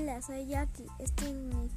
Hola, soy Jackie. Este es mi.